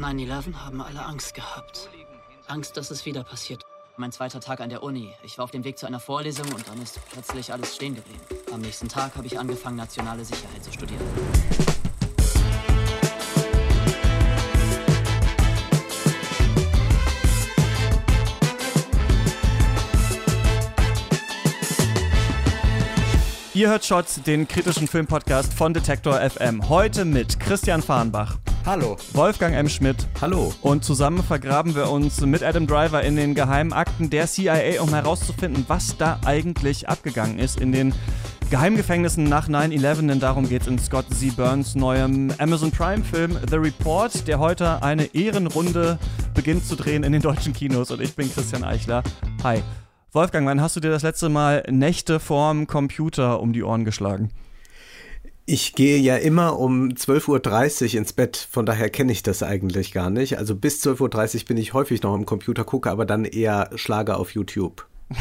Nach 9-11 haben alle Angst gehabt. Angst, dass es wieder passiert. Mein zweiter Tag an der Uni. Ich war auf dem Weg zu einer Vorlesung und dann ist plötzlich alles stehen geblieben. Am nächsten Tag habe ich angefangen, nationale Sicherheit zu studieren. Ihr hört Shots, den kritischen Filmpodcast von Detektor FM. Heute mit Christian Fahrenbach. Hallo. Wolfgang M. Schmidt. Hallo. Und zusammen vergraben wir uns mit Adam Driver in den geheimen Akten der CIA, um herauszufinden, was da eigentlich abgegangen ist in den Geheimgefängnissen nach 9-11, denn darum geht es in Scott Z. Burns neuem Amazon Prime-Film The Report, der heute eine Ehrenrunde beginnt zu drehen in den deutschen Kinos. Und ich bin Christian Eichler. Hi. Wolfgang, wann hast du dir das letzte Mal Nächte vorm Computer um die Ohren geschlagen? Ich gehe ja immer um 12.30 Uhr ins Bett, von daher kenne ich das eigentlich gar nicht. Also bis 12.30 Uhr bin ich häufig noch am Computer, gucke aber dann eher Schlager auf YouTube.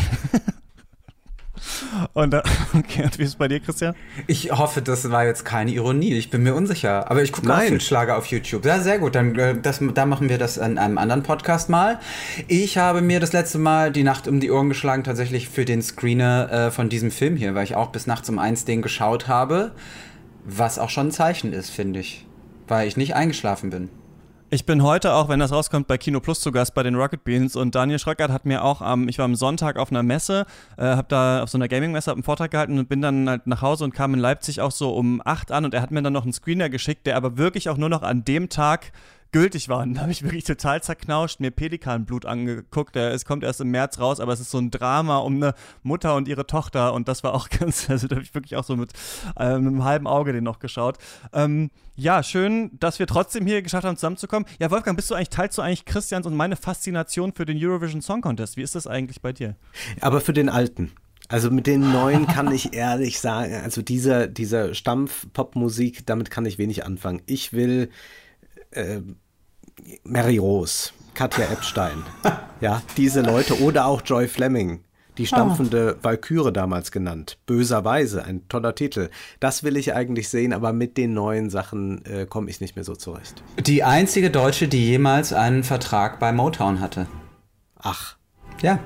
Und, äh, okay, und wie ist es bei dir, Christian? Ich hoffe, das war jetzt keine Ironie. Ich bin mir unsicher. Aber ich gucke auch viel Schlager auf YouTube. Ja, sehr gut. Dann äh, das, da machen wir das in einem anderen Podcast mal. Ich habe mir das letzte Mal die Nacht um die Ohren geschlagen, tatsächlich für den Screener äh, von diesem Film hier, weil ich auch bis nachts um eins den geschaut habe. Was auch schon ein Zeichen ist, finde ich. Weil ich nicht eingeschlafen bin. Ich bin heute auch, wenn das rauskommt, bei Kino Plus zu Gast bei den Rocket Beans und Daniel Schröckert hat mir auch am, ich war am Sonntag auf einer Messe, äh, habe da auf so einer Gaming-Messe einen Vortrag gehalten und bin dann halt nach Hause und kam in Leipzig auch so um acht an und er hat mir dann noch einen Screener geschickt, der aber wirklich auch nur noch an dem Tag gültig waren. Da habe ich wirklich total zerknauscht, mir Pelikanblut angeguckt. Es kommt erst im März raus, aber es ist so ein Drama um eine Mutter und ihre Tochter und das war auch ganz, also da habe ich wirklich auch so mit, äh, mit einem halben Auge den noch geschaut. Ähm, ja, schön, dass wir trotzdem hier geschafft haben, zusammenzukommen. Ja, Wolfgang, bist du eigentlich, teilst du eigentlich Christians und meine Faszination für den Eurovision Song Contest? Wie ist das eigentlich bei dir? Aber für den alten. Also mit den neuen kann ich ehrlich sagen, also dieser, dieser Stampf-Pop-Musik, damit kann ich wenig anfangen. Ich will äh, Mary Rose, Katja Epstein, ja, diese Leute oder auch Joy Fleming, die stampfende oh. Walküre damals genannt. Böserweise, ein toller Titel. Das will ich eigentlich sehen, aber mit den neuen Sachen äh, komme ich nicht mehr so zurecht. Die einzige Deutsche, die jemals einen Vertrag bei Motown hatte. Ach. Ja.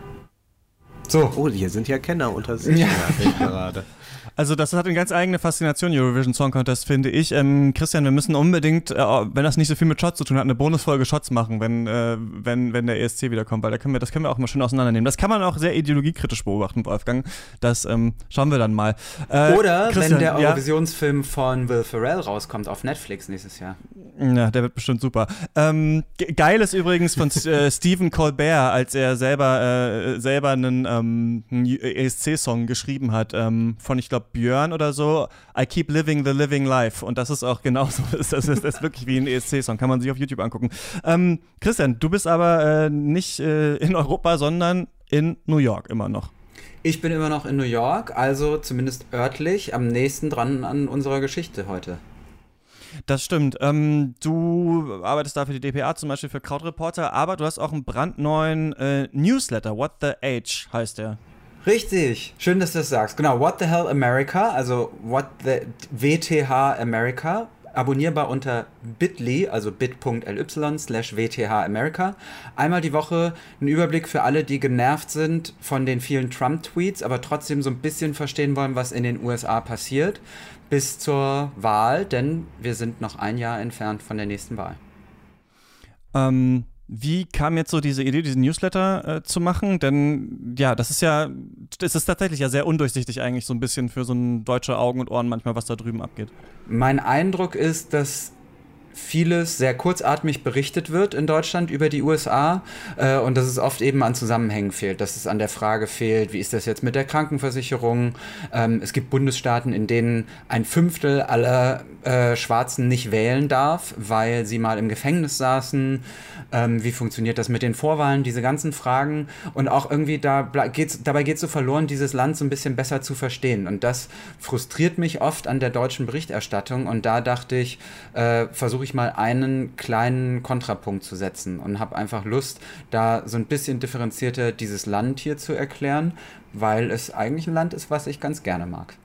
So. Oh, hier sind ja Kenner unter sich ja. gerade. Also das hat eine ganz eigene Faszination, Eurovision Song Contest, finde ich. Ähm, Christian, wir müssen unbedingt, äh, wenn das nicht so viel mit Shots zu tun hat, eine Bonusfolge Shots machen, wenn, äh, wenn, wenn der ESC wiederkommt, weil da können wir, das können wir auch mal schön auseinandernehmen. Das kann man auch sehr ideologiekritisch beobachten, Wolfgang. Das ähm, schauen wir dann mal. Äh, Oder Christian, wenn der Eurovisionsfilm ja? von Will Ferrell rauskommt auf Netflix nächstes Jahr. Ja, der wird bestimmt super. Ähm, geil ist übrigens von äh, Stephen Colbert, als er selber, äh, selber einen, ähm, ESC-Song geschrieben hat, ähm, von, ich glaube, Björn oder so, I keep living the living life. Und das ist auch genauso, das ist, das ist wirklich wie ein ESC-Song, kann man sich auf YouTube angucken. Ähm, Christian, du bist aber äh, nicht äh, in Europa, sondern in New York immer noch. Ich bin immer noch in New York, also zumindest örtlich am nächsten dran an unserer Geschichte heute. Das stimmt. Ähm, du arbeitest da für die DPA, zum Beispiel für Crowdreporter, aber du hast auch einen brandneuen äh, Newsletter. What the Age heißt der. Richtig, schön, dass du das sagst. Genau, What the Hell America, also What the WTH America, abonnierbar unter bit.ly, also bit.ly slash WTH America. Einmal die Woche ein Überblick für alle, die genervt sind von den vielen Trump-Tweets, aber trotzdem so ein bisschen verstehen wollen, was in den USA passiert, bis zur Wahl, denn wir sind noch ein Jahr entfernt von der nächsten Wahl. Ähm, wie kam jetzt so diese Idee, diesen Newsletter äh, zu machen? Denn ja, das ist ja, es ist tatsächlich ja sehr undurchsichtig eigentlich so ein bisschen für so ein deutsche Augen und Ohren manchmal, was da drüben abgeht. Mein Eindruck ist, dass vieles sehr kurzatmig berichtet wird in Deutschland über die USA äh, und dass es oft eben an Zusammenhängen fehlt, dass es an der Frage fehlt, wie ist das jetzt mit der Krankenversicherung? Ähm, es gibt Bundesstaaten, in denen ein Fünftel aller äh, Schwarzen nicht wählen darf, weil sie mal im Gefängnis saßen. Ähm, wie funktioniert das mit den Vorwahlen? Diese ganzen Fragen und auch irgendwie da geht's, dabei geht es so verloren, dieses Land so ein bisschen besser zu verstehen und das frustriert mich oft an der deutschen Berichterstattung und da dachte ich, äh, versuche versuche ich mal einen kleinen Kontrapunkt zu setzen und habe einfach Lust, da so ein bisschen differenzierter dieses Land hier zu erklären, weil es eigentlich ein Land ist, was ich ganz gerne mag.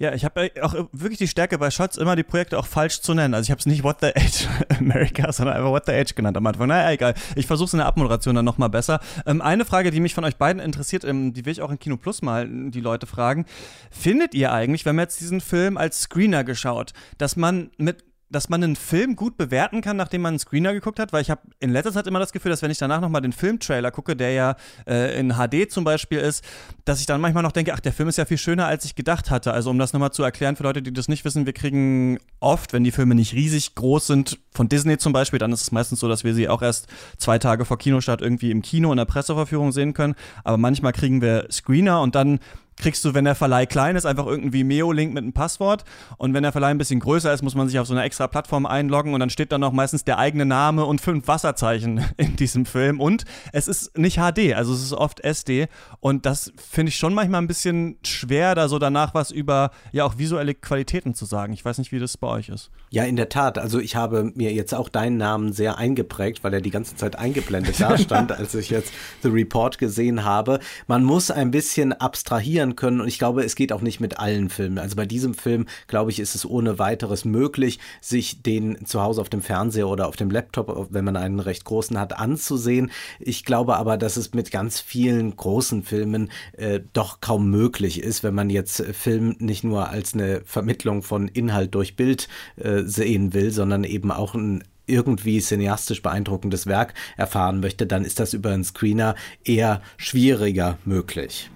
Ja, ich habe auch wirklich die Stärke bei Shots, immer die Projekte auch falsch zu nennen. Also ich habe es nicht What the Age America, sondern einfach What the Age genannt am Anfang. Naja, egal. Ich versuche es in der Abmoderation dann nochmal besser. Ähm, eine Frage, die mich von euch beiden interessiert, ähm, die will ich auch in Kino Plus mal die Leute fragen. Findet ihr eigentlich, wenn man jetzt diesen Film als Screener geschaut, dass man mit dass man einen Film gut bewerten kann, nachdem man einen Screener geguckt hat, weil ich habe in letzter Zeit immer das Gefühl, dass wenn ich danach nochmal den Filmtrailer gucke, der ja äh, in HD zum Beispiel ist, dass ich dann manchmal noch denke, ach, der Film ist ja viel schöner, als ich gedacht hatte. Also um das nochmal zu erklären für Leute, die das nicht wissen, wir kriegen oft, wenn die Filme nicht riesig groß sind, von Disney zum Beispiel, dann ist es meistens so, dass wir sie auch erst zwei Tage vor Kinostart irgendwie im Kino in der Presseverführung sehen können. Aber manchmal kriegen wir Screener und dann kriegst du, wenn der Verleih klein ist, einfach irgendwie Vimeo-Link mit einem Passwort. Und wenn der Verleih ein bisschen größer ist, muss man sich auf so eine extra Plattform einloggen und dann steht dann noch meistens der eigene Name und fünf Wasserzeichen in diesem Film. Und es ist nicht HD, also es ist oft SD. Und das finde ich schon manchmal ein bisschen schwer, da so danach was über ja auch visuelle Qualitäten zu sagen. Ich weiß nicht, wie das bei euch ist. Ja, in der Tat. Also ich habe mir jetzt auch deinen Namen sehr eingeprägt, weil er die ganze Zeit eingeblendet da stand, als ich jetzt The Report gesehen habe. Man muss ein bisschen abstrahieren erklären können. Und ich glaube, es geht auch nicht mit allen Filmen. Also bei diesem Film, glaube ich, ist es ohne weiteres möglich, sich den zu Hause auf dem Fernseher oder auf dem Laptop, wenn man einen recht großen hat, anzusehen. Ich glaube aber, dass es mit ganz vielen großen Filmen äh, doch kaum möglich ist, wenn man jetzt Film nicht nur als eine Vermittlung von Inhalt durch Bild äh, sehen will, sondern eben auch ein irgendwie cineastisch beeindruckendes Werk erfahren möchte, dann ist das über einen Screener eher schwieriger möglich.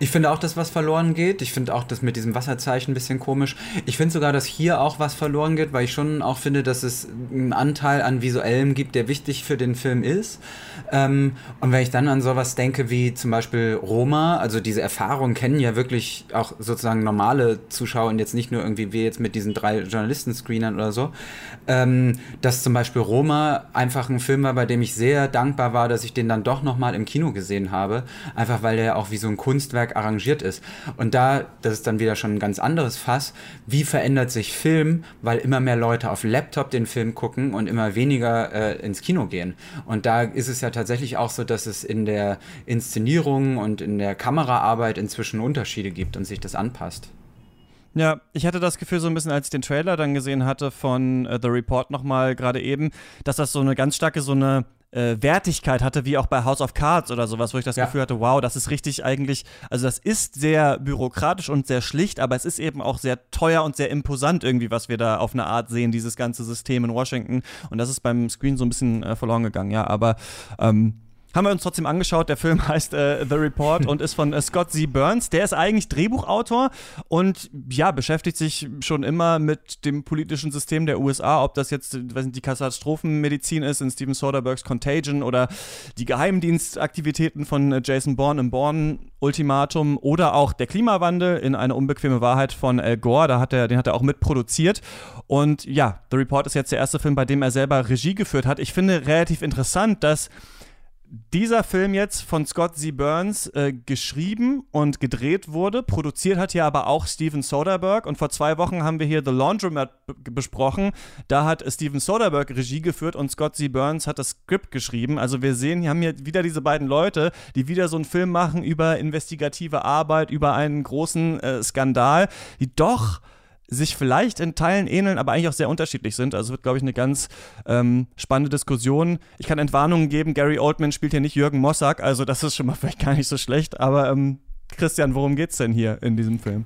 Ich finde auch, dass was verloren geht. Ich finde auch, dass mit diesem Wasserzeichen ein bisschen komisch. Ich finde sogar, dass hier auch was verloren geht, weil ich schon auch finde, dass es einen Anteil an Visuellem gibt, der wichtig für den Film ist. Ähm, und wenn ich dann an sowas denke wie zum Beispiel Roma, also diese Erfahrung kennen ja wirklich auch sozusagen normale Zuschauer und jetzt nicht nur irgendwie wir jetzt mit diesen drei Journalisten-Screenern oder so, ähm, dass zum Beispiel Roma einfach ein Film war, bei dem ich sehr dankbar war, dass ich den dann doch nochmal im Kino gesehen habe. Einfach weil der auch wie so ein Kunstwerk Kunstwerk arrangiert ist. Und da, das ist dann wieder schon ein ganz anderes Fass, wie verändert sich Film, weil immer mehr Leute auf Laptop den Film gucken und immer weniger äh, ins Kino gehen. Und da ist es ja tatsächlich auch so, dass es in der Inszenierung und in der Kameraarbeit inzwischen Unterschiede gibt und sich das anpasst. Ja, ich hatte das Gefühl so ein bisschen, als ich den Trailer dann gesehen hatte von uh, The Report nochmal gerade eben, dass das so eine ganz starke so eine äh, Wertigkeit hatte, wie auch bei House of Cards oder sowas, wo ich das ja. Gefühl hatte, wow, das ist richtig eigentlich, also das ist sehr bürokratisch und sehr schlicht, aber es ist eben auch sehr teuer und sehr imposant irgendwie, was wir da auf eine Art sehen, dieses ganze System in Washington. Und das ist beim Screen so ein bisschen äh, verloren gegangen, ja, aber ähm, haben wir uns trotzdem angeschaut. Der Film heißt äh, The Report und ist von äh, Scott Z. Burns. Der ist eigentlich Drehbuchautor und ja, beschäftigt sich schon immer mit dem politischen System der USA, ob das jetzt weiß nicht, die Katastrophenmedizin ist in Steven Soderberghs Contagion oder die Geheimdienstaktivitäten von äh, Jason Bourne im Bourne-Ultimatum oder auch der Klimawandel in eine unbequeme Wahrheit von Al Gore. Da hat er, den hat er auch mitproduziert. Und ja, The Report ist jetzt der erste Film, bei dem er selber Regie geführt hat. Ich finde relativ interessant, dass dieser Film jetzt von Scott Z. Burns äh, geschrieben und gedreht wurde. Produziert hat hier aber auch Steven Soderbergh. Und vor zwei Wochen haben wir hier The Laundromat besprochen. Da hat Steven Soderbergh Regie geführt und Scott Z. Burns hat das Skript geschrieben. Also wir sehen, hier haben hier wieder diese beiden Leute, die wieder so einen Film machen über investigative Arbeit, über einen großen äh, Skandal, die doch sich vielleicht in Teilen ähneln, aber eigentlich auch sehr unterschiedlich sind. Also wird, glaube ich, eine ganz ähm, spannende Diskussion. Ich kann Entwarnungen geben, Gary Oldman spielt hier nicht Jürgen Mossack, also das ist schon mal vielleicht gar nicht so schlecht. Aber ähm, Christian, worum geht es denn hier in diesem Film?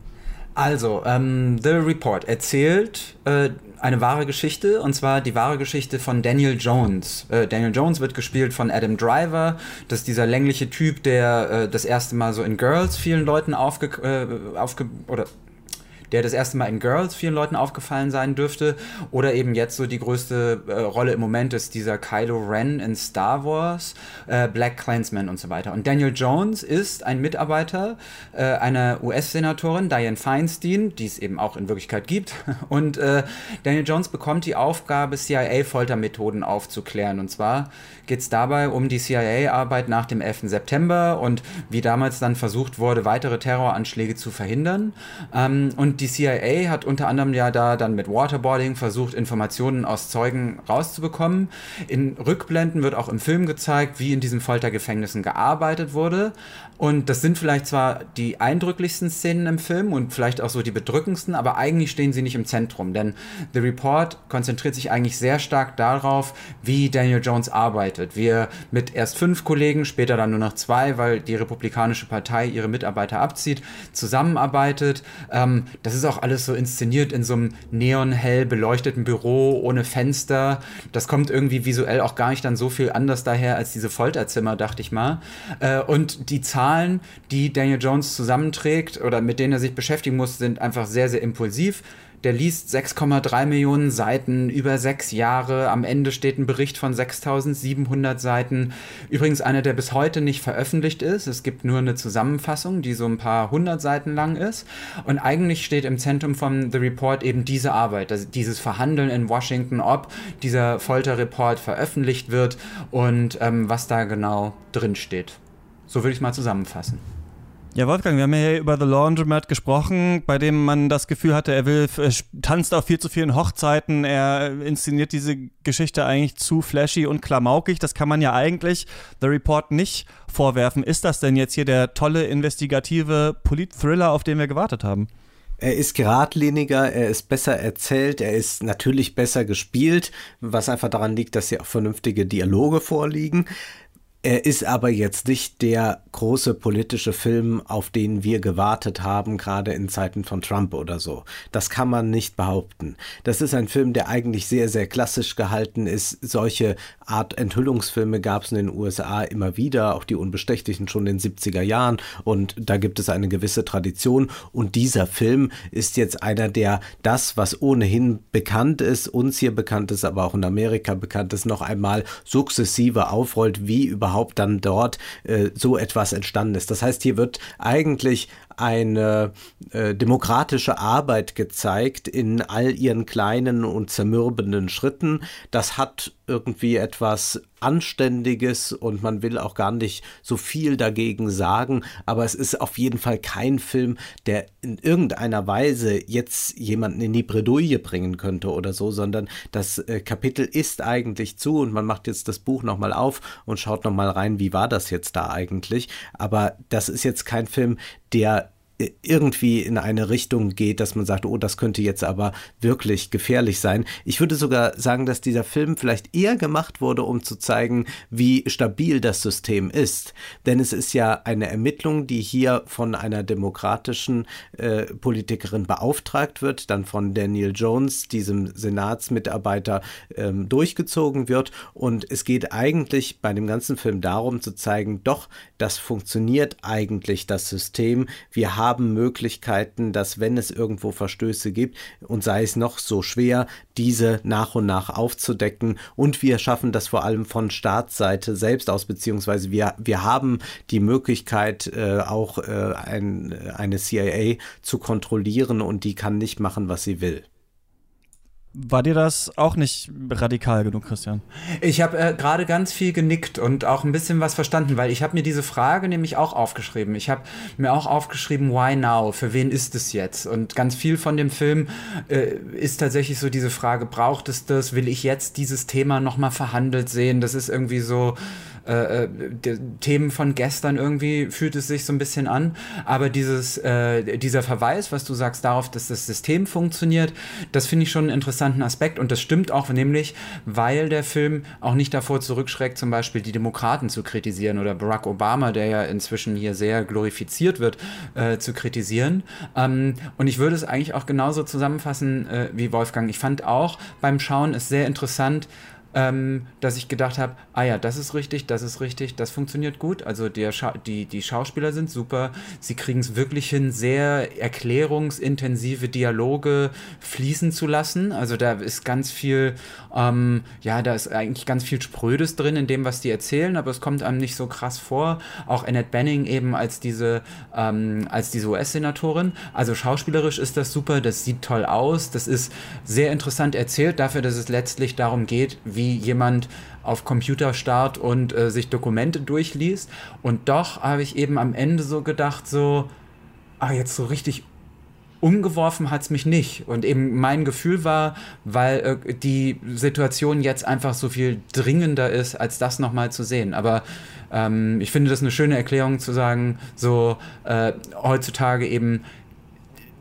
Also, ähm, The Report erzählt äh, eine wahre Geschichte, und zwar die wahre Geschichte von Daniel Jones. Äh, Daniel Jones wird gespielt von Adam Driver. Das ist dieser längliche Typ, der äh, das erste Mal so in Girls vielen Leuten aufge, äh, aufge oder der das erste Mal in Girls vielen Leuten aufgefallen sein dürfte. Oder eben jetzt so die größte äh, Rolle im Moment ist dieser Kylo Ren in Star Wars, äh, Black Clansman und so weiter. Und Daniel Jones ist ein Mitarbeiter äh, einer US-Senatorin, Diane Feinstein, die es eben auch in Wirklichkeit gibt. Und äh, Daniel Jones bekommt die Aufgabe, CIA-Foltermethoden aufzuklären. Und zwar geht es dabei um die CIA-Arbeit nach dem 11. September und wie damals dann versucht wurde, weitere Terroranschläge zu verhindern. Ähm, und die CIA hat unter anderem ja da dann mit Waterboarding versucht, Informationen aus Zeugen rauszubekommen. In Rückblenden wird auch im Film gezeigt, wie in diesen Foltergefängnissen gearbeitet wurde. Und das sind vielleicht zwar die eindrücklichsten Szenen im Film und vielleicht auch so die bedrückendsten, aber eigentlich stehen sie nicht im Zentrum. Denn The Report konzentriert sich eigentlich sehr stark darauf, wie Daniel Jones arbeitet. Wie er mit erst fünf Kollegen, später dann nur noch zwei, weil die Republikanische Partei ihre Mitarbeiter abzieht, zusammenarbeitet. Ähm, das ist auch alles so inszeniert in so einem neonhell beleuchteten Büro ohne Fenster. Das kommt irgendwie visuell auch gar nicht dann so viel anders daher als diese Folterzimmer, dachte ich mal. Äh, und die Zahlen, die Daniel Jones zusammenträgt oder mit denen er sich beschäftigen muss, sind einfach sehr, sehr impulsiv. Der liest 6,3 Millionen Seiten über sechs Jahre. Am Ende steht ein Bericht von 6700 Seiten. Übrigens einer, der bis heute nicht veröffentlicht ist. Es gibt nur eine Zusammenfassung, die so ein paar hundert Seiten lang ist. Und eigentlich steht im Zentrum von The Report eben diese Arbeit, also dieses Verhandeln in Washington, ob dieser Folterreport veröffentlicht wird und ähm, was da genau drin steht. So würde ich es mal zusammenfassen. Ja, Wolfgang, wir haben ja über The Laundromat gesprochen, bei dem man das Gefühl hatte, er will, er tanzt auf viel zu vielen Hochzeiten, er inszeniert diese Geschichte eigentlich zu flashy und klamaukig. Das kann man ja eigentlich The Report nicht vorwerfen. Ist das denn jetzt hier der tolle investigative Polit-Thriller, auf den wir gewartet haben? Er ist geradliniger, er ist besser erzählt, er ist natürlich besser gespielt, was einfach daran liegt, dass hier auch vernünftige Dialoge vorliegen. Er ist aber jetzt nicht der große politische Film, auf den wir gewartet haben, gerade in Zeiten von Trump oder so. Das kann man nicht behaupten. Das ist ein Film, der eigentlich sehr, sehr klassisch gehalten ist. Solche Art Enthüllungsfilme gab es in den USA immer wieder, auch die Unbestechlichen schon in den 70er Jahren. Und da gibt es eine gewisse Tradition. Und dieser Film ist jetzt einer, der das, was ohnehin bekannt ist, uns hier bekannt ist, aber auch in Amerika bekannt ist, noch einmal sukzessive aufrollt, wie überhaupt überhaupt dann dort äh, so etwas entstanden ist. Das heißt, hier wird eigentlich eine äh, demokratische Arbeit gezeigt in all ihren kleinen und zermürbenden Schritten. Das hat irgendwie etwas Anständiges und man will auch gar nicht so viel dagegen sagen, aber es ist auf jeden Fall kein Film, der in irgendeiner Weise jetzt jemanden in die Bredouille bringen könnte oder so, sondern das äh, Kapitel ist eigentlich zu und man macht jetzt das Buch nochmal auf und schaut nochmal rein, wie war das jetzt da eigentlich. Aber das ist jetzt kein Film, der irgendwie in eine Richtung geht, dass man sagt, oh, das könnte jetzt aber wirklich gefährlich sein. Ich würde sogar sagen, dass dieser Film vielleicht eher gemacht wurde, um zu zeigen, wie stabil das System ist. Denn es ist ja eine Ermittlung, die hier von einer demokratischen äh, Politikerin beauftragt wird, dann von Daniel Jones, diesem Senatsmitarbeiter, ähm, durchgezogen wird. Und es geht eigentlich bei dem ganzen Film darum zu zeigen, doch, das funktioniert eigentlich, das System. Wir haben haben Möglichkeiten, dass wenn es irgendwo Verstöße gibt und sei es noch so schwer, diese nach und nach aufzudecken. Und wir schaffen das vor allem von Staatsseite selbst aus, beziehungsweise wir, wir haben die Möglichkeit, äh, auch äh, ein, eine CIA zu kontrollieren und die kann nicht machen, was sie will. War dir das auch nicht radikal genug, Christian? Ich habe äh, gerade ganz viel genickt und auch ein bisschen was verstanden, weil ich habe mir diese Frage nämlich auch aufgeschrieben. Ich habe mir auch aufgeschrieben, why now? Für wen ist es jetzt? Und ganz viel von dem Film äh, ist tatsächlich so diese Frage, braucht es das? Will ich jetzt dieses Thema nochmal verhandelt sehen? Das ist irgendwie so äh, äh Themen von gestern irgendwie fühlt es sich so ein bisschen an. Aber dieses, äh, dieser Verweis, was du sagst darauf, dass das System funktioniert, das finde ich schon einen interessanten Aspekt. Und das stimmt auch, nämlich, weil der Film auch nicht davor zurückschreckt, zum Beispiel die Demokraten zu kritisieren oder Barack Obama, der ja inzwischen hier sehr glorifiziert wird, äh, zu kritisieren. Ähm, und ich würde es eigentlich auch genauso zusammenfassen äh, wie Wolfgang. Ich fand auch beim Schauen es sehr interessant, ähm, dass ich gedacht habe, ah ja, das ist richtig, das ist richtig, das funktioniert gut. Also der Scha die, die Schauspieler sind super, sie kriegen es wirklich hin, sehr erklärungsintensive Dialoge fließen zu lassen. Also da ist ganz viel, ähm, ja, da ist eigentlich ganz viel Sprödes drin in dem, was die erzählen, aber es kommt einem nicht so krass vor. Auch Annette Benning eben als diese, ähm, als diese US-Senatorin. Also schauspielerisch ist das super, das sieht toll aus, das ist sehr interessant erzählt dafür, dass es letztlich darum geht, wie wie jemand auf Computer starrt und äh, sich Dokumente durchliest. Und doch habe ich eben am Ende so gedacht, so, ah, jetzt so richtig umgeworfen hat es mich nicht. Und eben mein Gefühl war, weil äh, die Situation jetzt einfach so viel dringender ist, als das nochmal zu sehen. Aber ähm, ich finde das eine schöne Erklärung zu sagen, so äh, heutzutage eben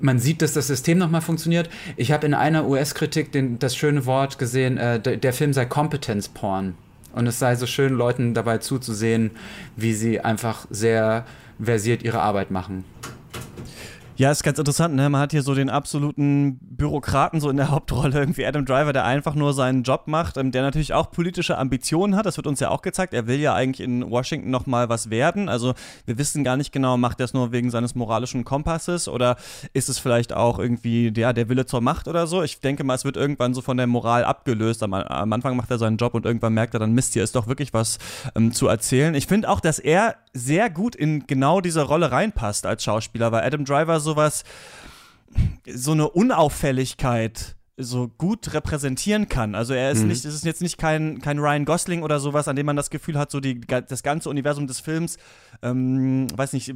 man sieht, dass das System nochmal funktioniert. Ich habe in einer US-Kritik das schöne Wort gesehen, äh, der, der Film sei Competence Porn. Und es sei so schön, Leuten dabei zuzusehen, wie sie einfach sehr versiert ihre Arbeit machen. Ja, ist ganz interessant, ne? Man hat hier so den absoluten Bürokraten so in der Hauptrolle, irgendwie Adam Driver, der einfach nur seinen Job macht, ähm, der natürlich auch politische Ambitionen hat. Das wird uns ja auch gezeigt. Er will ja eigentlich in Washington nochmal was werden. Also wir wissen gar nicht genau, macht er es nur wegen seines moralischen Kompasses oder ist es vielleicht auch irgendwie ja, der Wille zur Macht oder so. Ich denke mal, es wird irgendwann so von der Moral abgelöst. Am, am Anfang macht er seinen Job und irgendwann merkt er dann, Mist, hier ist doch wirklich was ähm, zu erzählen. Ich finde auch, dass er sehr gut in genau diese Rolle reinpasst als Schauspieler, weil Adam Driver sowas, so eine Unauffälligkeit so gut repräsentieren kann. Also er ist mhm. nicht, es ist jetzt nicht kein, kein Ryan Gosling oder sowas, an dem man das Gefühl hat, so die, das ganze Universum des Films, ähm, weiß nicht,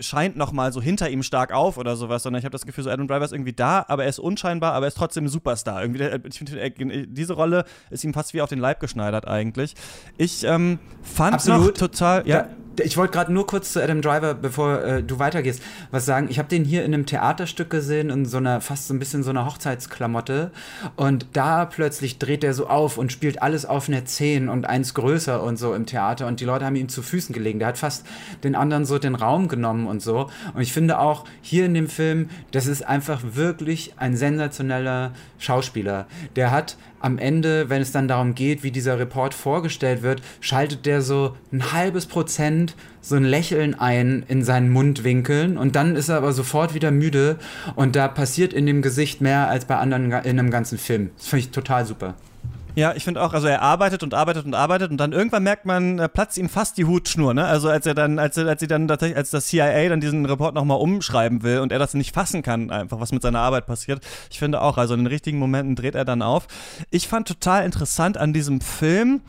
scheint nochmal so hinter ihm stark auf oder sowas, sondern ich habe das Gefühl, so Adam Driver ist irgendwie da, aber er ist unscheinbar, aber er ist trotzdem ein Superstar. Irgendwie, ich finde, diese Rolle ist ihm fast wie auf den Leib geschneidert eigentlich. Ich ähm, fand Absolut. noch total, ja. Da ich wollte gerade nur kurz zu Adam Driver, bevor äh, du weitergehst, was sagen. Ich habe den hier in einem Theaterstück gesehen, in so einer, fast so ein bisschen so einer Hochzeitsklamotte. Und da plötzlich dreht er so auf und spielt alles auf eine 10 und eins größer und so im Theater. Und die Leute haben ihm zu Füßen gelegen. Der hat fast den anderen so den Raum genommen und so. Und ich finde auch hier in dem Film, das ist einfach wirklich ein sensationeller Schauspieler. Der hat am Ende, wenn es dann darum geht, wie dieser Report vorgestellt wird, schaltet der so ein halbes Prozent so ein Lächeln ein in seinen Mundwinkeln und dann ist er aber sofort wieder müde und da passiert in dem Gesicht mehr als bei anderen in einem ganzen Film. Das finde ich total super. Ja, ich finde auch, also er arbeitet und arbeitet und arbeitet und dann irgendwann merkt man, äh, platzt ihm fast die Hutschnur, ne? Also als er dann, als, als sie dann tatsächlich, als das CIA dann diesen Report nochmal umschreiben will und er das nicht fassen kann, einfach was mit seiner Arbeit passiert. Ich finde auch, also in den richtigen Momenten dreht er dann auf. Ich fand total interessant an diesem Film,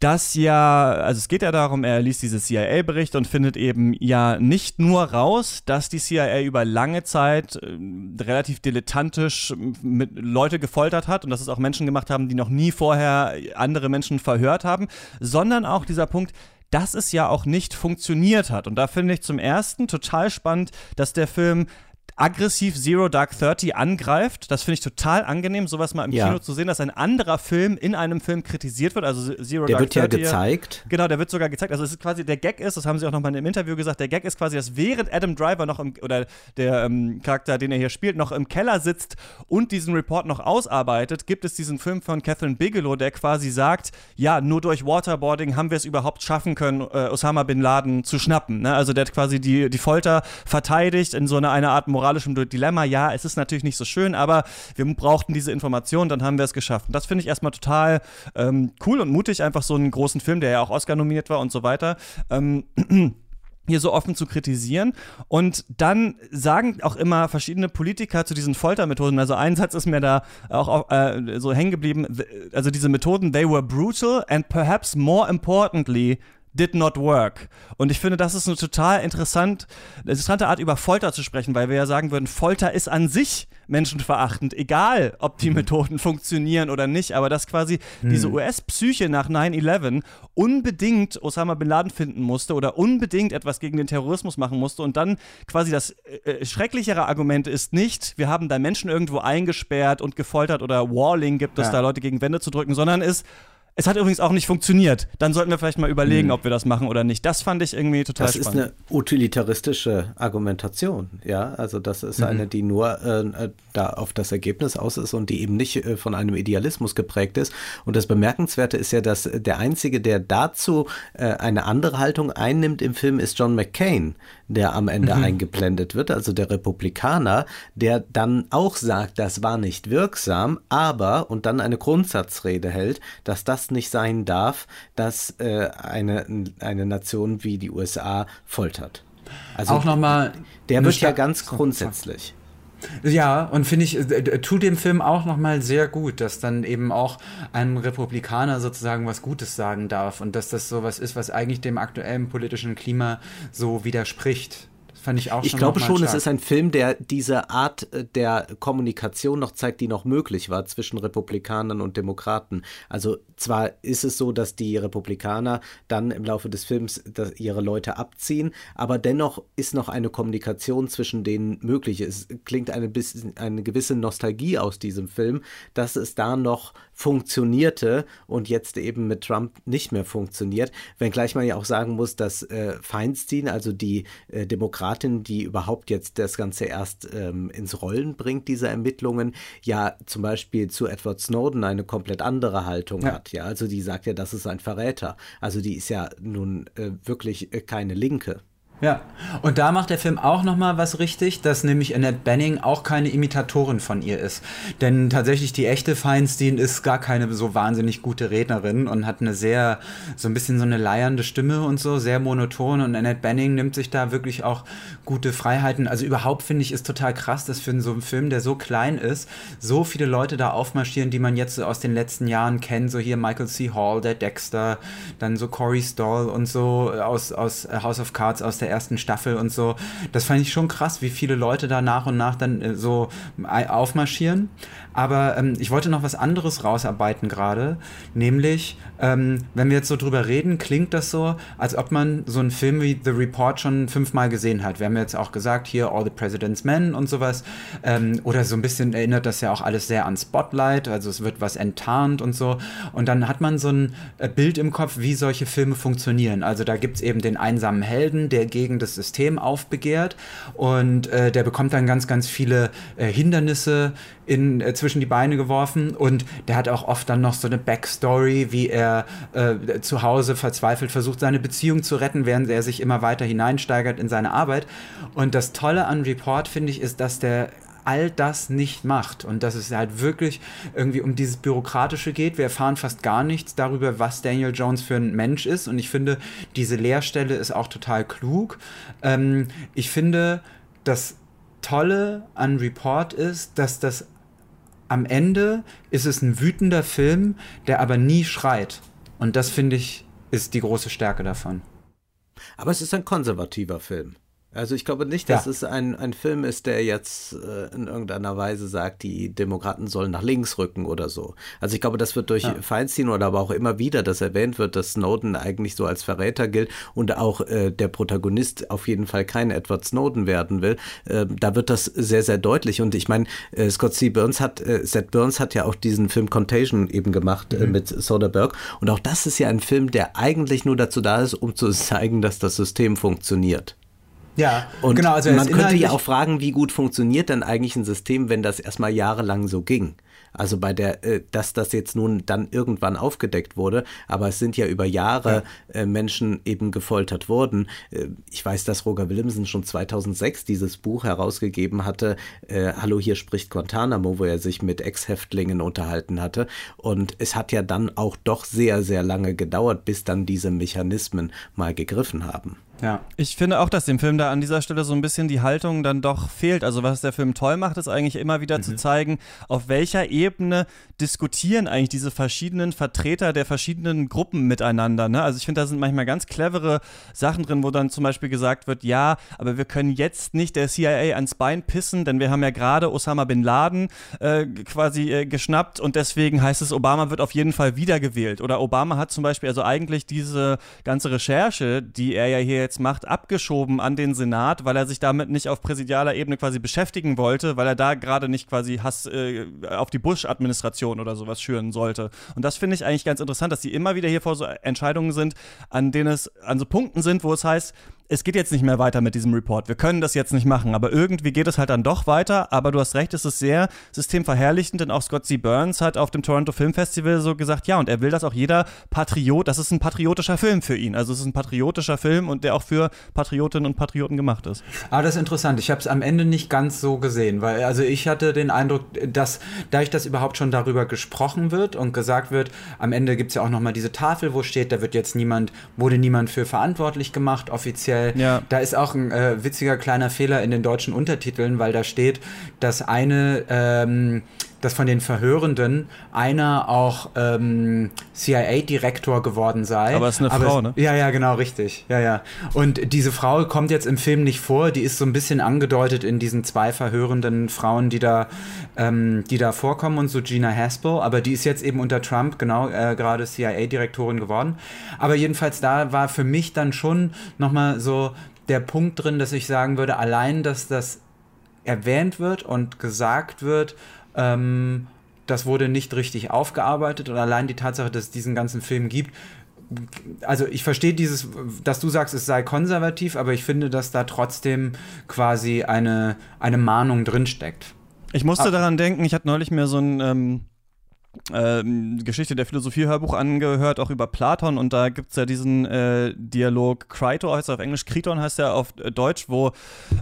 dass ja, also es geht ja darum, er liest diese CIA-Bericht und findet eben ja nicht nur raus, dass die CIA über lange Zeit äh, relativ dilettantisch mit Leute gefoltert hat und dass es auch Menschen gemacht haben, die noch nie vorher andere Menschen verhört haben, sondern auch dieser Punkt, dass es ja auch nicht funktioniert hat. Und da finde ich zum ersten total spannend, dass der Film aggressiv Zero Dark Thirty angreift. Das finde ich total angenehm, sowas mal im ja. Kino zu sehen, dass ein anderer Film in einem Film kritisiert wird. Also Zero der Dark Thirty. Der wird ja gezeigt. Genau, der wird sogar gezeigt. Also es ist quasi, der Gag ist, das haben sie auch nochmal im Interview gesagt, der Gag ist quasi, dass während Adam Driver noch im, oder der ähm, Charakter, den er hier spielt, noch im Keller sitzt und diesen Report noch ausarbeitet, gibt es diesen Film von Catherine Bigelow, der quasi sagt, ja, nur durch Waterboarding haben wir es überhaupt schaffen können, äh, Osama Bin Laden zu schnappen. Ne? Also der hat quasi die, die Folter verteidigt in so eine, eine Art moralischem Dilemma. Ja, es ist natürlich nicht so schön, aber wir brauchten diese Information, dann haben wir es geschafft. Und das finde ich erstmal total ähm, cool und mutig, einfach so einen großen Film, der ja auch Oscar nominiert war und so weiter. Ähm, hier so offen zu kritisieren. Und dann sagen auch immer verschiedene Politiker zu diesen Foltermethoden. Also ein Satz ist mir da auch äh, so hängen geblieben. Also diese Methoden, they were brutal and perhaps more importantly, did not work. Und ich finde, das ist eine total interessant, interessante Art, über Folter zu sprechen, weil wir ja sagen würden, Folter ist an sich menschenverachtend, egal ob die mhm. Methoden funktionieren oder nicht, aber dass quasi mhm. diese US-Psyche nach 9-11 unbedingt Osama Bin Laden finden musste oder unbedingt etwas gegen den Terrorismus machen musste und dann quasi das äh, äh schrecklichere Argument ist nicht, wir haben da Menschen irgendwo eingesperrt und gefoltert oder Walling gibt es ja. da Leute gegen Wände zu drücken, sondern ist, es hat übrigens auch nicht funktioniert. Dann sollten wir vielleicht mal überlegen, mhm. ob wir das machen oder nicht. Das fand ich irgendwie total das spannend. Das ist eine utilitaristische Argumentation, ja. Also das ist mhm. eine, die nur äh, da auf das Ergebnis aus ist und die eben nicht äh, von einem Idealismus geprägt ist. Und das Bemerkenswerte ist ja, dass der Einzige, der dazu äh, eine andere Haltung einnimmt im Film, ist John McCain, der am Ende mhm. eingeblendet wird, also der Republikaner, der dann auch sagt, das war nicht wirksam, aber und dann eine Grundsatzrede hält, dass das nicht sein darf, dass äh, eine, eine Nation wie die USA foltert. Also auch nochmal. Der wird ja ganz grundsätzlich. Ja, und finde ich, äh, tut dem Film auch nochmal sehr gut, dass dann eben auch ein Republikaner sozusagen was Gutes sagen darf und dass das sowas ist, was eigentlich dem aktuellen politischen Klima so widerspricht. Fand ich auch Ich glaube schon, stark. es ist ein Film, der diese Art äh, der Kommunikation noch zeigt, die noch möglich war zwischen Republikanern und Demokraten. Also zwar ist es so, dass die Republikaner dann im Laufe des Films ihre Leute abziehen, aber dennoch ist noch eine Kommunikation zwischen denen möglich. Es klingt eine, bisschen, eine gewisse Nostalgie aus diesem Film, dass es da noch funktionierte und jetzt eben mit Trump nicht mehr funktioniert. Wenngleich man ja auch sagen muss, dass äh, Feinstein, also die äh, Demokratin, die überhaupt jetzt das Ganze erst ähm, ins Rollen bringt, diese Ermittlungen, ja zum Beispiel zu Edward Snowden eine komplett andere Haltung ja. hat. Ja, also die sagt ja, das ist ein Verräter. Also die ist ja nun äh, wirklich äh, keine Linke. Ja, und da macht der Film auch nochmal was richtig, dass nämlich Annette Benning auch keine Imitatorin von ihr ist. Denn tatsächlich die echte Feinstein ist gar keine so wahnsinnig gute Rednerin und hat eine sehr, so ein bisschen so eine leiernde Stimme und so, sehr monoton und Annette Benning nimmt sich da wirklich auch gute Freiheiten. Also überhaupt finde ich ist total krass, dass für so einen Film, der so klein ist, so viele Leute da aufmarschieren, die man jetzt so aus den letzten Jahren kennt, so hier Michael C. Hall, der Dexter, dann so Corey Stoll und so aus, aus House of Cards aus der der ersten Staffel und so. Das fand ich schon krass, wie viele Leute da nach und nach dann äh, so aufmarschieren. Aber ähm, ich wollte noch was anderes rausarbeiten gerade, nämlich, ähm, wenn wir jetzt so drüber reden, klingt das so, als ob man so einen Film wie The Report schon fünfmal gesehen hat. Wir haben jetzt auch gesagt, hier All the President's Men und sowas. Ähm, oder so ein bisschen erinnert das ja auch alles sehr an Spotlight, also es wird was enttarnt und so. Und dann hat man so ein äh, Bild im Kopf, wie solche Filme funktionieren. Also da gibt es eben den einsamen Helden, der gegen das System aufbegehrt und äh, der bekommt dann ganz, ganz viele äh, Hindernisse in, äh, zwischen die Beine geworfen und der hat auch oft dann noch so eine Backstory, wie er äh, zu Hause verzweifelt versucht, seine Beziehung zu retten, während er sich immer weiter hineinsteigert in seine Arbeit. Und das Tolle an Report, finde ich, ist, dass der all das nicht macht und dass es halt wirklich irgendwie um dieses Bürokratische geht. Wir erfahren fast gar nichts darüber, was Daniel Jones für ein Mensch ist und ich finde, diese Leerstelle ist auch total klug. Ähm, ich finde, das Tolle an Report ist, dass das am Ende ist es ein wütender Film, der aber nie schreit. Und das finde ich ist die große Stärke davon. Aber es ist ein konservativer Film. Also ich glaube nicht, dass ja. es ein, ein Film ist, der jetzt äh, in irgendeiner Weise sagt, die Demokraten sollen nach links rücken oder so. Also ich glaube, das wird durch ja. Feinstein oder aber auch immer wieder, dass erwähnt wird, dass Snowden eigentlich so als Verräter gilt und auch äh, der Protagonist auf jeden Fall kein Edward Snowden werden will. Äh, da wird das sehr, sehr deutlich. Und ich meine, äh, Scott C. Burns hat, äh, Seth Burns hat ja auch diesen Film Contagion eben gemacht äh, mhm. mit Soderbergh. Und auch das ist ja ein Film, der eigentlich nur dazu da ist, um zu zeigen, dass das System funktioniert. Ja, und genau. Also man könnte ja auch fragen, wie gut funktioniert denn eigentlich ein System, wenn das erstmal jahrelang so ging? Also bei der, äh, dass das jetzt nun dann irgendwann aufgedeckt wurde, aber es sind ja über Jahre ja. Äh, Menschen eben gefoltert worden. Äh, ich weiß, dass Roger Willemsen schon 2006 dieses Buch herausgegeben hatte, Hallo, hier spricht Guantanamo, wo er sich mit Ex-Häftlingen unterhalten hatte. Und es hat ja dann auch doch sehr, sehr lange gedauert, bis dann diese Mechanismen mal gegriffen haben. Ja. Ich finde auch, dass dem Film da an dieser Stelle so ein bisschen die Haltung dann doch fehlt. Also was der Film toll macht, ist eigentlich immer wieder mhm. zu zeigen, auf welcher Ebene diskutieren eigentlich diese verschiedenen Vertreter der verschiedenen Gruppen miteinander. Ne? Also ich finde, da sind manchmal ganz clevere Sachen drin, wo dann zum Beispiel gesagt wird, ja, aber wir können jetzt nicht der CIA ans Bein pissen, denn wir haben ja gerade Osama bin Laden äh, quasi äh, geschnappt und deswegen heißt es, Obama wird auf jeden Fall wiedergewählt. Oder Obama hat zum Beispiel also eigentlich diese ganze Recherche, die er ja hier jetzt macht, abgeschoben an den Senat, weil er sich damit nicht auf präsidialer Ebene quasi beschäftigen wollte, weil er da gerade nicht quasi Hass äh, auf die Bush-Administration oder sowas schüren sollte. Und das finde ich eigentlich ganz interessant, dass sie immer wieder hier vor so Entscheidungen sind, an denen es an so Punkten sind, wo es heißt, es geht jetzt nicht mehr weiter mit diesem Report. Wir können das jetzt nicht machen, aber irgendwie geht es halt dann doch weiter. Aber du hast recht, es ist sehr systemverherrlichend, denn auch Scott C. Burns hat auf dem Toronto Film Festival so gesagt, ja, und er will, dass auch jeder Patriot, das ist ein patriotischer Film für ihn. Also es ist ein patriotischer Film und der auch für Patriotinnen und Patrioten gemacht ist. Aber das ist interessant. Ich habe es am Ende nicht ganz so gesehen, weil also ich hatte den Eindruck, dass dadurch, dass überhaupt schon darüber gesprochen wird und gesagt wird, am Ende gibt es ja auch nochmal diese Tafel, wo steht, da wird jetzt niemand, wurde niemand für verantwortlich gemacht, offiziell äh, ja. Da ist auch ein äh, witziger kleiner Fehler in den deutschen Untertiteln, weil da steht, dass eine ähm, dass von den Verhörenden einer auch ähm, CIA-Direktor geworden sei. Aber es ist eine Aber Frau, es, ne? Ja, ja, genau, richtig. Ja, ja. Und diese Frau kommt jetzt im Film nicht vor, die ist so ein bisschen angedeutet in diesen zwei verhörenden Frauen, die da, ähm, die da vorkommen und so Gina Haspel, aber die ist jetzt eben unter Trump, genau, äh, gerade CIA-Direktorin geworden. Aber jedenfalls da war für mich dann schon nochmal so der Punkt drin, dass ich sagen würde, allein, dass das erwähnt wird und gesagt wird, ähm, das wurde nicht richtig aufgearbeitet und allein die Tatsache, dass es diesen ganzen Film gibt, also ich verstehe dieses, dass du sagst, es sei konservativ, aber ich finde, dass da trotzdem quasi eine, eine Mahnung drinsteckt. Ich musste ah. daran denken, ich hatte neulich mir so ein ähm, ähm, Geschichte der Philosophie-Hörbuch angehört, auch über Platon. Und da gibt es ja diesen äh, Dialog, Crito heißt er auf Englisch, Kriton heißt er auf äh, Deutsch, wo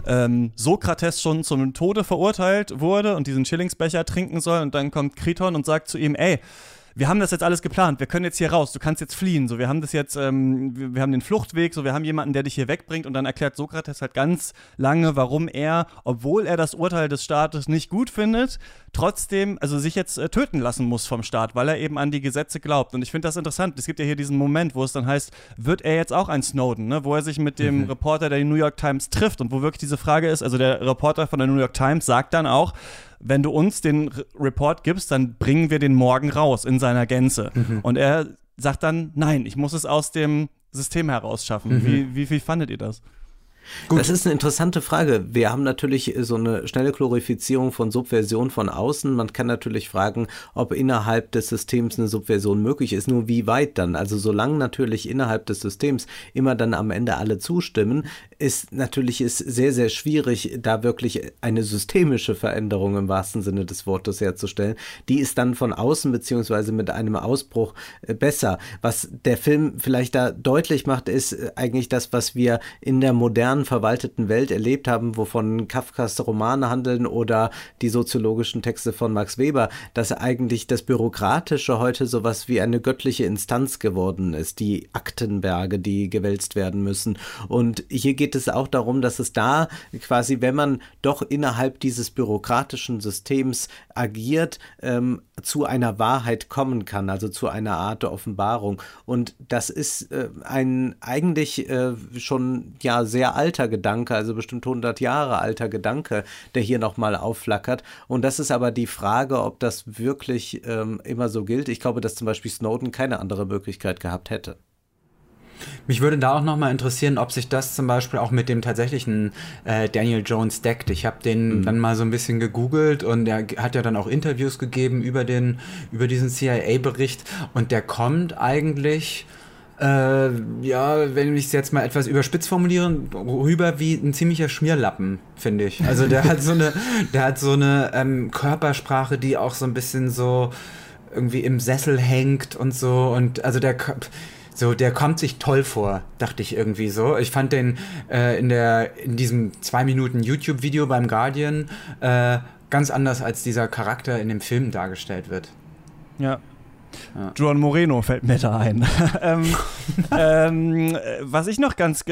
ähm, Sokrates schon zum Tode verurteilt wurde und diesen Schillingsbecher trinken soll. Und dann kommt Kriton und sagt zu ihm, ey, wir haben das jetzt alles geplant, wir können jetzt hier raus, du kannst jetzt fliehen, so wir haben das jetzt, ähm, wir, wir, haben den Fluchtweg, so wir haben jemanden, der dich hier wegbringt und dann erklärt Sokrates halt ganz lange, warum er, obwohl er das Urteil des Staates nicht gut findet, trotzdem, also sich jetzt äh, töten lassen muss vom Staat, weil er eben an die Gesetze glaubt. Und ich finde das interessant. Es gibt ja hier diesen Moment, wo es dann heißt, wird er jetzt auch ein Snowden, ne? wo er sich mit dem mhm. Reporter der New York Times trifft und wo wirklich diese Frage ist, also der Reporter von der New York Times sagt dann auch, wenn du uns den Report gibst, dann bringen wir den morgen raus in seiner Gänze. Mhm. Und er sagt dann, nein, ich muss es aus dem System herausschaffen. Mhm. Wie, wie, wie fandet ihr das? Gut. Das ist eine interessante Frage. Wir haben natürlich so eine schnelle Glorifizierung von Subversion von außen. Man kann natürlich fragen, ob innerhalb des Systems eine Subversion möglich ist. Nur wie weit dann? Also solange natürlich innerhalb des Systems immer dann am Ende alle zustimmen, ist natürlich ist sehr, sehr schwierig, da wirklich eine systemische Veränderung im wahrsten Sinne des Wortes herzustellen. Die ist dann von außen beziehungsweise mit einem Ausbruch äh, besser. Was der Film vielleicht da deutlich macht, ist äh, eigentlich das, was wir in der modernen verwalteten Welt erlebt haben, wovon Kafkas Romane handeln oder die soziologischen Texte von Max Weber, dass eigentlich das Bürokratische heute sowas wie eine göttliche Instanz geworden ist, die Aktenberge, die gewälzt werden müssen. Und hier geht es auch darum, dass es da quasi, wenn man doch innerhalb dieses bürokratischen Systems agiert, ähm, zu einer Wahrheit kommen kann, also zu einer Art der Offenbarung. Und das ist äh, ein eigentlich äh, schon ja sehr alter Gedanke, also bestimmt 100 Jahre alter Gedanke, der hier nochmal aufflackert. Und das ist aber die Frage, ob das wirklich ähm, immer so gilt. Ich glaube, dass zum Beispiel Snowden keine andere Möglichkeit gehabt hätte. Mich würde da auch nochmal interessieren, ob sich das zum Beispiel auch mit dem tatsächlichen äh, Daniel Jones deckt. Ich habe den mhm. dann mal so ein bisschen gegoogelt und er hat ja dann auch Interviews gegeben über, den, über diesen CIA-Bericht und der kommt eigentlich. Äh, ja, wenn ich es jetzt mal etwas überspitzt formulieren, rüber wie ein ziemlicher Schmierlappen, finde ich. Also der hat so eine, der hat so eine ähm, Körpersprache, die auch so ein bisschen so irgendwie im Sessel hängt und so und also der so, der kommt sich toll vor, dachte ich irgendwie so. Ich fand den äh, in, der, in diesem zwei Minuten YouTube-Video beim Guardian äh, ganz anders, als dieser Charakter in dem Film dargestellt wird. Ja, ja. Juan Moreno fällt mir da ein. ähm, ähm, was ich noch ganz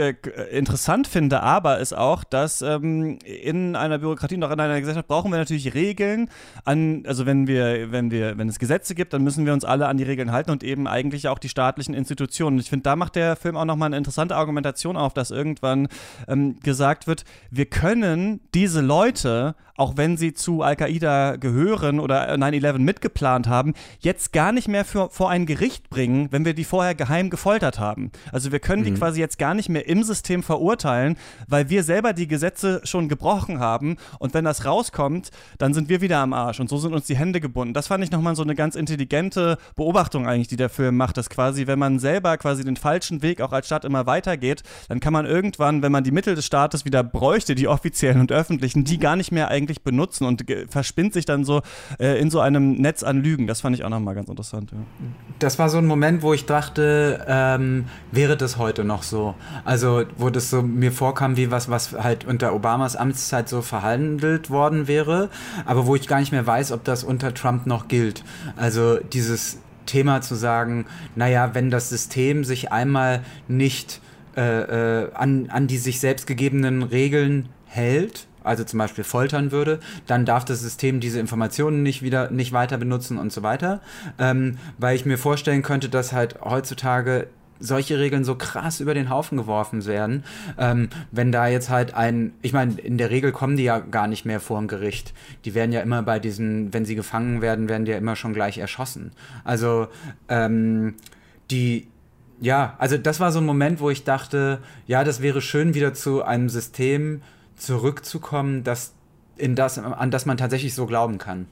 interessant finde, aber ist auch, dass ähm, in einer Bürokratie und auch in einer Gesellschaft brauchen wir natürlich Regeln. An, also wenn wir, wenn wir, wenn es Gesetze gibt, dann müssen wir uns alle an die Regeln halten und eben eigentlich auch die staatlichen Institutionen. Ich finde, da macht der Film auch nochmal eine interessante Argumentation auf, dass irgendwann ähm, gesagt wird, wir können diese Leute auch wenn sie zu Al-Qaida gehören oder 9-11 mitgeplant haben, jetzt gar nicht mehr für, vor ein Gericht bringen, wenn wir die vorher geheim gefoltert haben. Also wir können mhm. die quasi jetzt gar nicht mehr im System verurteilen, weil wir selber die Gesetze schon gebrochen haben und wenn das rauskommt, dann sind wir wieder am Arsch und so sind uns die Hände gebunden. Das fand ich nochmal so eine ganz intelligente Beobachtung eigentlich, die der Film macht, dass quasi, wenn man selber quasi den falschen Weg auch als Staat immer weitergeht, dann kann man irgendwann, wenn man die Mittel des Staates wieder bräuchte, die offiziellen und öffentlichen, die gar nicht mehr eigentlich eigentlich benutzen und verspinnt sich dann so äh, in so einem Netz an Lügen. Das fand ich auch nochmal ganz interessant. Ja. Das war so ein Moment, wo ich dachte, ähm, wäre das heute noch so? Also, wo das so mir vorkam, wie was, was halt unter Obamas Amtszeit so verhandelt worden wäre, aber wo ich gar nicht mehr weiß, ob das unter Trump noch gilt. Also, dieses Thema zu sagen, naja, wenn das System sich einmal nicht äh, äh, an, an die sich selbst gegebenen Regeln hält, also zum Beispiel foltern würde, dann darf das System diese Informationen nicht wieder nicht weiter benutzen und so weiter. Ähm, weil ich mir vorstellen könnte, dass halt heutzutage solche Regeln so krass über den Haufen geworfen werden, ähm, wenn da jetzt halt ein, ich meine, in der Regel kommen die ja gar nicht mehr vor ein Gericht. Die werden ja immer bei diesen, wenn sie gefangen werden, werden die ja immer schon gleich erschossen. Also ähm, die, ja, also das war so ein Moment, wo ich dachte, ja, das wäre schön, wieder zu einem System zurückzukommen, das, in das, an das man tatsächlich so glauben kann.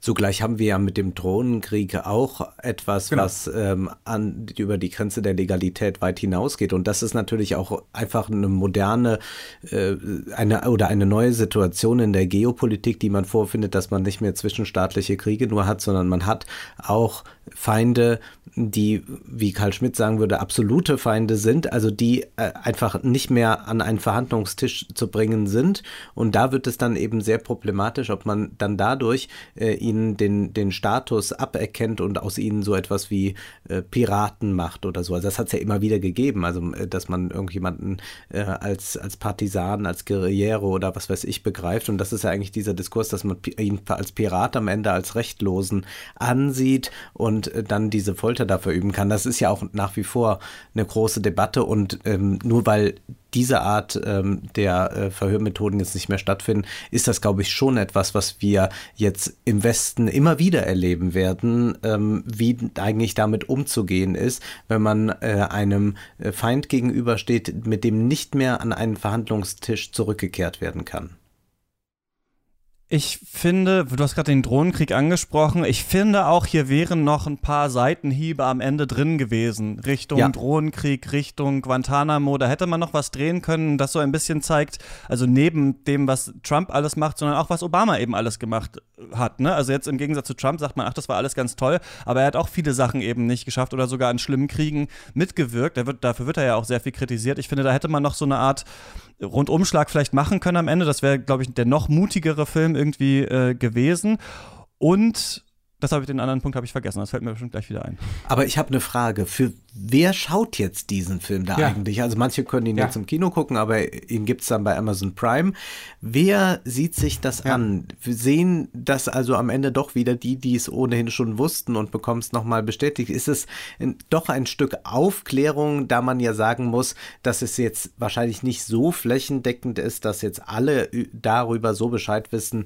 Zugleich haben wir ja mit dem Drohnenkrieg auch etwas, genau. was ähm, an, über die Grenze der Legalität weit hinausgeht. Und das ist natürlich auch einfach eine moderne äh, eine, oder eine neue Situation in der Geopolitik, die man vorfindet, dass man nicht mehr zwischenstaatliche Kriege nur hat, sondern man hat auch Feinde, die, wie Karl Schmidt sagen würde, absolute Feinde sind, also die äh, einfach nicht mehr an einen Verhandlungstisch zu bringen sind. Und da wird es dann eben sehr problematisch, ob man dann dadurch äh, ihnen den, den Status aberkennt und aus ihnen so etwas wie äh, Piraten macht oder so. Also das hat es ja immer wieder gegeben, also äh, dass man irgendjemanden äh, als, als Partisan, als Guerriero oder was weiß ich begreift. Und das ist ja eigentlich dieser Diskurs, dass man ihn als Pirat am Ende als Rechtlosen ansieht und äh, dann diese Folter da verüben kann. Das ist ja auch nach wie vor eine große Debatte und ähm, nur weil diese Art ähm, der äh, Verhörmethoden jetzt nicht mehr stattfinden, ist das, glaube ich, schon etwas, was wir jetzt im Westen immer wieder erleben werden, ähm, wie eigentlich damit umzugehen ist, wenn man äh, einem äh, Feind gegenübersteht, mit dem nicht mehr an einen Verhandlungstisch zurückgekehrt werden kann. Ich finde, du hast gerade den Drohnenkrieg angesprochen, ich finde auch, hier wären noch ein paar Seitenhiebe am Ende drin gewesen. Richtung ja. Drohnenkrieg, Richtung Guantanamo. Da hätte man noch was drehen können, das so ein bisschen zeigt, also neben dem, was Trump alles macht, sondern auch, was Obama eben alles gemacht hat. Ne? Also jetzt im Gegensatz zu Trump sagt man, ach, das war alles ganz toll, aber er hat auch viele Sachen eben nicht geschafft oder sogar an schlimmen Kriegen mitgewirkt. Wird, dafür wird er ja auch sehr viel kritisiert. Ich finde, da hätte man noch so eine Art Rundumschlag vielleicht machen können am Ende. Das wäre, glaube ich, der noch mutigere Film irgendwie äh, gewesen. Und das habe ich den anderen Punkt habe ich vergessen. Das fällt mir bestimmt gleich wieder ein. Aber ich habe eine Frage. Für wer schaut jetzt diesen Film da ja. eigentlich? Also manche können ihn ja. jetzt im Kino gucken, aber ihn gibt es dann bei Amazon Prime. Wer sieht sich das ja. an? Sehen das also am Ende doch wieder die, die es ohnehin schon wussten und bekommen es nochmal bestätigt? Ist es doch ein Stück Aufklärung, da man ja sagen muss, dass es jetzt wahrscheinlich nicht so flächendeckend ist, dass jetzt alle darüber so Bescheid wissen,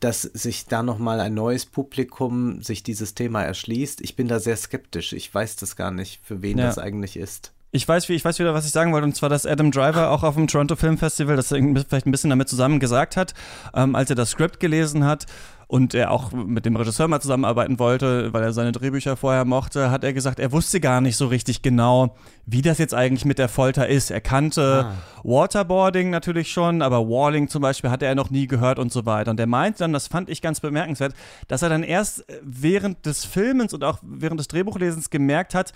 dass sich da nochmal ein neues Publikum sich dieses Thema erschließt. Ich bin da sehr skeptisch. Ich weiß das gar nicht, für wen ja. das eigentlich ist. Ich weiß, ich weiß wieder, was ich sagen wollte, und zwar, dass Adam Driver auch auf dem Toronto Film Festival das vielleicht ein bisschen damit zusammen gesagt hat, ähm, als er das Skript gelesen hat und er auch mit dem Regisseur mal zusammenarbeiten wollte, weil er seine Drehbücher vorher mochte, hat er gesagt, er wusste gar nicht so richtig genau, wie das jetzt eigentlich mit der Folter ist. Er kannte ah. Waterboarding natürlich schon, aber Walling zum Beispiel hatte er noch nie gehört und so weiter. Und er meinte dann, das fand ich ganz bemerkenswert, dass er dann erst während des Filmens und auch während des Drehbuchlesens gemerkt hat,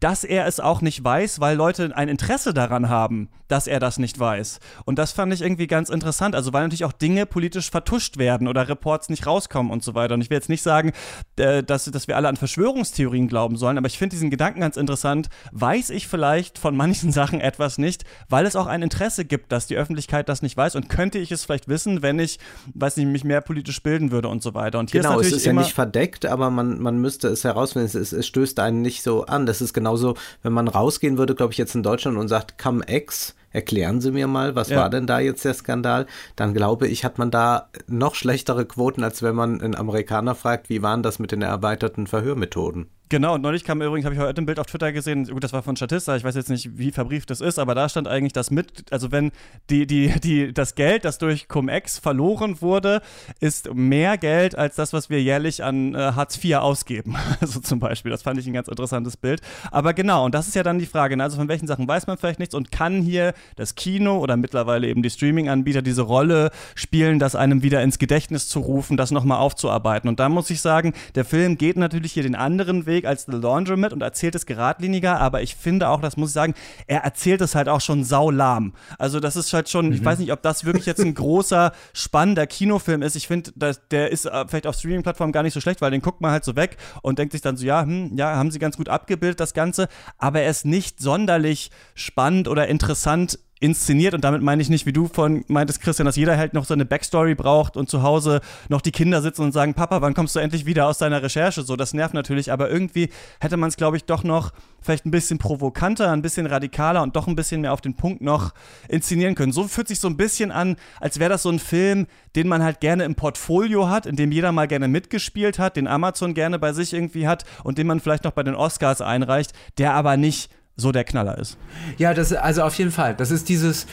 dass er es auch nicht weiß, weil Leute ein Interesse daran haben, dass er das nicht weiß. Und das fand ich irgendwie ganz interessant. Also, weil natürlich auch Dinge politisch vertuscht werden oder Reports nicht rauskommen und so weiter. Und ich will jetzt nicht sagen, äh, dass, dass wir alle an Verschwörungstheorien glauben sollen, aber ich finde diesen Gedanken ganz interessant. Weiß ich vielleicht von manchen Sachen etwas nicht, weil es auch ein Interesse gibt, dass die Öffentlichkeit das nicht weiß und könnte ich es vielleicht wissen, wenn ich, weiß nicht, mich mehr politisch bilden würde und so weiter. Und hier genau, ist es ist ja nicht verdeckt, aber man, man müsste es herausfinden. Es, es stößt einen nicht so an. Das ist genauso, wenn man rausgehen würde, glaube ich, jetzt in Deutschland und sagt, come ex, erklären Sie mir mal, was ja. war denn da jetzt der Skandal? Dann glaube ich, hat man da noch schlechtere Quoten, als wenn man einen Amerikaner fragt, wie waren das mit den erweiterten Verhörmethoden? Genau, und neulich kam übrigens, habe ich heute ein Bild auf Twitter gesehen, gut, das war von Statista, ich weiß jetzt nicht, wie verbrieft das ist, aber da stand eigentlich das mit, also wenn die, die, die, das Geld, das durch Cum-Ex verloren wurde, ist mehr Geld als das, was wir jährlich an äh, Hartz IV ausgeben. Also zum Beispiel, das fand ich ein ganz interessantes Bild. Aber genau, und das ist ja dann die Frage, ne? also von welchen Sachen weiß man vielleicht nichts und kann hier das Kino oder mittlerweile eben die Streaming-Anbieter diese Rolle spielen, das einem wieder ins Gedächtnis zu rufen, das nochmal aufzuarbeiten. Und da muss ich sagen, der Film geht natürlich hier den anderen Weg, Weg als The Laundromat und erzählt es geradliniger, aber ich finde auch, das muss ich sagen, er erzählt es halt auch schon saulahm. Also das ist halt schon, mhm. ich weiß nicht, ob das wirklich jetzt ein großer, spannender Kinofilm ist. Ich finde, der ist äh, vielleicht auf Streaming-Plattformen gar nicht so schlecht, weil den guckt man halt so weg und denkt sich dann so, ja, hm, ja, haben sie ganz gut abgebildet, das Ganze, aber er ist nicht sonderlich spannend oder interessant interessant inszeniert und damit meine ich nicht, wie du von meintest, Christian, dass jeder halt noch seine Backstory braucht und zu Hause noch die Kinder sitzen und sagen, Papa, wann kommst du endlich wieder aus deiner Recherche? So, das nervt natürlich, aber irgendwie hätte man es, glaube ich, doch noch vielleicht ein bisschen provokanter, ein bisschen radikaler und doch ein bisschen mehr auf den Punkt noch inszenieren können. So fühlt sich so ein bisschen an, als wäre das so ein Film, den man halt gerne im Portfolio hat, in dem jeder mal gerne mitgespielt hat, den Amazon gerne bei sich irgendwie hat und den man vielleicht noch bei den Oscars einreicht, der aber nicht so der Knaller ist. Ja, das also auf jeden Fall. Das ist dieses.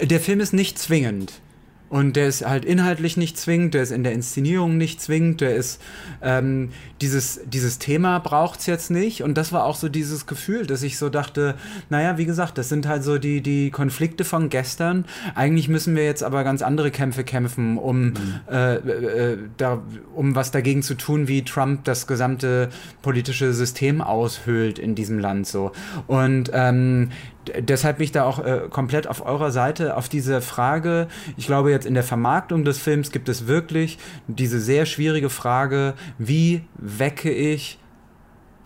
Der Film ist nicht zwingend. Und der ist halt inhaltlich nicht zwingend, der ist in der Inszenierung nicht zwingend, der ist ähm, dieses, dieses Thema braucht es jetzt nicht. Und das war auch so dieses Gefühl, dass ich so dachte, naja, wie gesagt, das sind halt so die, die Konflikte von gestern. Eigentlich müssen wir jetzt aber ganz andere Kämpfe kämpfen, um, mhm. äh, äh, da, um was dagegen zu tun, wie Trump das gesamte politische System aushöhlt in diesem Land so. Und ähm, deshalb bin ich da auch äh, komplett auf eurer Seite auf diese Frage. Ich glaube, jetzt in der Vermarktung des Films gibt es wirklich diese sehr schwierige Frage, wie wecke ich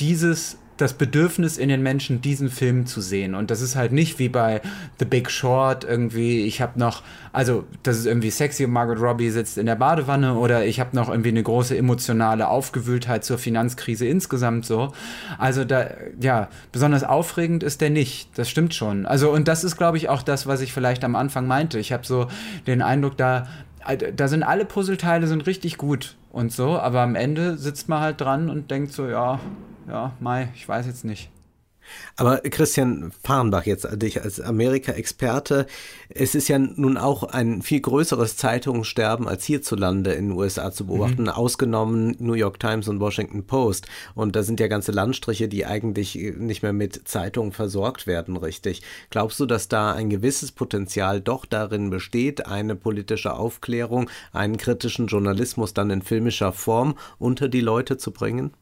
dieses das Bedürfnis in den Menschen, diesen Film zu sehen. Und das ist halt nicht wie bei The Big Short irgendwie, ich habe noch, also das ist irgendwie sexy und Margaret Robbie sitzt in der Badewanne oder ich habe noch irgendwie eine große emotionale Aufgewühltheit zur Finanzkrise insgesamt so. Also da, ja, besonders aufregend ist der nicht. Das stimmt schon. Also und das ist, glaube ich, auch das, was ich vielleicht am Anfang meinte. Ich habe so den Eindruck, da, da sind alle Puzzleteile sind richtig gut und so, aber am Ende sitzt man halt dran und denkt so, ja, ja, Mai, ich weiß jetzt nicht. Aber Christian Fahrenbach, jetzt dich als Amerika-Experte, es ist ja nun auch ein viel größeres Zeitungssterben als hierzulande in den USA zu beobachten, mhm. ausgenommen New York Times und Washington Post. Und da sind ja ganze Landstriche, die eigentlich nicht mehr mit Zeitungen versorgt werden, richtig. Glaubst du, dass da ein gewisses Potenzial doch darin besteht, eine politische Aufklärung, einen kritischen Journalismus dann in filmischer Form unter die Leute zu bringen?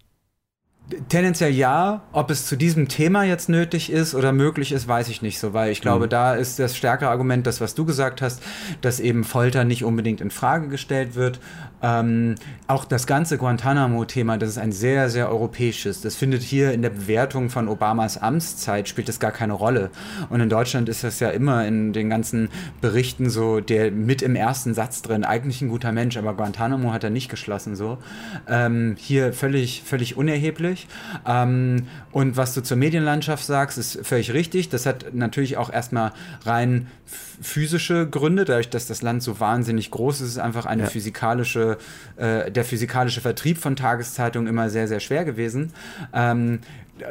Tendenziell ja. Ob es zu diesem Thema jetzt nötig ist oder möglich ist, weiß ich nicht so, weil ich glaube, mhm. da ist das stärkere Argument, das, was du gesagt hast, dass eben Folter nicht unbedingt in Frage gestellt wird. Ähm, auch das ganze Guantanamo-Thema, das ist ein sehr, sehr europäisches. Das findet hier in der Bewertung von Obamas Amtszeit spielt das gar keine Rolle. Und in Deutschland ist das ja immer in den ganzen Berichten so, der mit im ersten Satz drin, eigentlich ein guter Mensch, aber Guantanamo hat er nicht geschlossen so. Ähm, hier völlig, völlig unerheblich. Ähm, und was du zur Medienlandschaft sagst, ist völlig richtig. Das hat natürlich auch erstmal rein physische Gründe, dadurch, dass das Land so wahnsinnig groß ist, ist einfach eine ja. physikalische, äh, der physikalische Vertrieb von Tageszeitungen immer sehr, sehr schwer gewesen. Ähm,